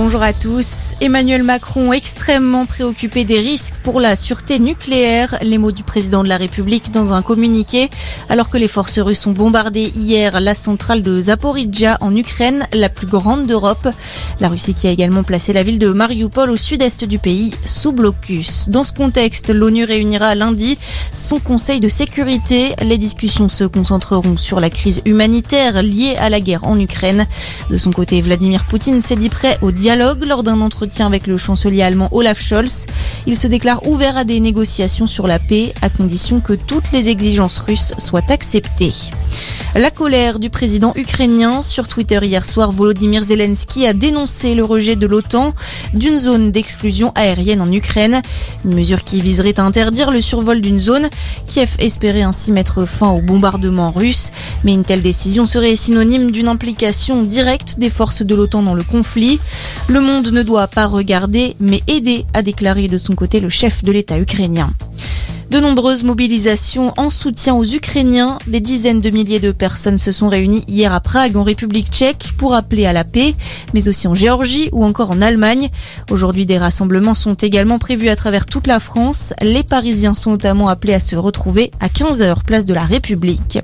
Bonjour à tous. Emmanuel Macron extrêmement préoccupé des risques pour la sûreté nucléaire. Les mots du président de la République dans un communiqué. Alors que les forces russes ont bombardé hier la centrale de Zaporizhia en Ukraine, la plus grande d'Europe. La Russie qui a également placé la ville de Mariupol au sud-est du pays sous blocus. Dans ce contexte, l'ONU réunira lundi son conseil de sécurité. Les discussions se concentreront sur la crise humanitaire liée à la guerre en Ukraine. De son côté, Vladimir Poutine s'est dit prêt au dialogue dialogue lors d'un entretien avec le chancelier allemand Olaf Scholz. Il se déclare ouvert à des négociations sur la paix à condition que toutes les exigences russes soient acceptées. La colère du président ukrainien sur Twitter hier soir, Volodymyr Zelensky a dénoncé le rejet de l'OTAN d'une zone d'exclusion aérienne en Ukraine, une mesure qui viserait à interdire le survol d'une zone. Kiev espérait ainsi mettre fin au bombardement russe, mais une telle décision serait synonyme d'une implication directe des forces de l'OTAN dans le conflit. Le monde ne doit pas regarder, mais aider, a déclaré de son côté le chef de l'État ukrainien. De nombreuses mobilisations en soutien aux Ukrainiens. Des dizaines de milliers de personnes se sont réunies hier à Prague, en République tchèque, pour appeler à la paix, mais aussi en Géorgie ou encore en Allemagne. Aujourd'hui, des rassemblements sont également prévus à travers toute la France. Les Parisiens sont notamment appelés à se retrouver à 15h, place de la République.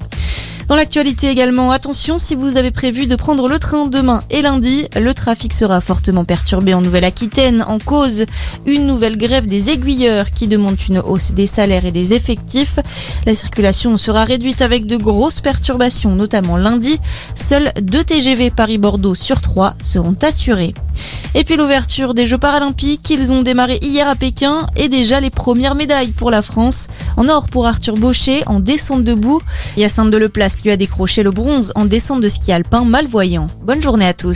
Dans l'actualité également, attention si vous avez prévu de prendre le train demain et lundi, le trafic sera fortement perturbé en Nouvelle-Aquitaine en cause une nouvelle grève des aiguilleurs qui demandent une hausse des salaires et des effectifs. La circulation sera réduite avec de grosses perturbations, notamment lundi. Seuls deux TGV Paris-Bordeaux sur trois seront assurés. Et puis l'ouverture des Jeux paralympiques, ils ont démarré hier à Pékin et déjà les premières médailles pour la France. En or pour Arthur Baucher en descente debout. Yacinthe Lui a décroché le bronze en descente de ski alpin malvoyant. Bonne journée à tous.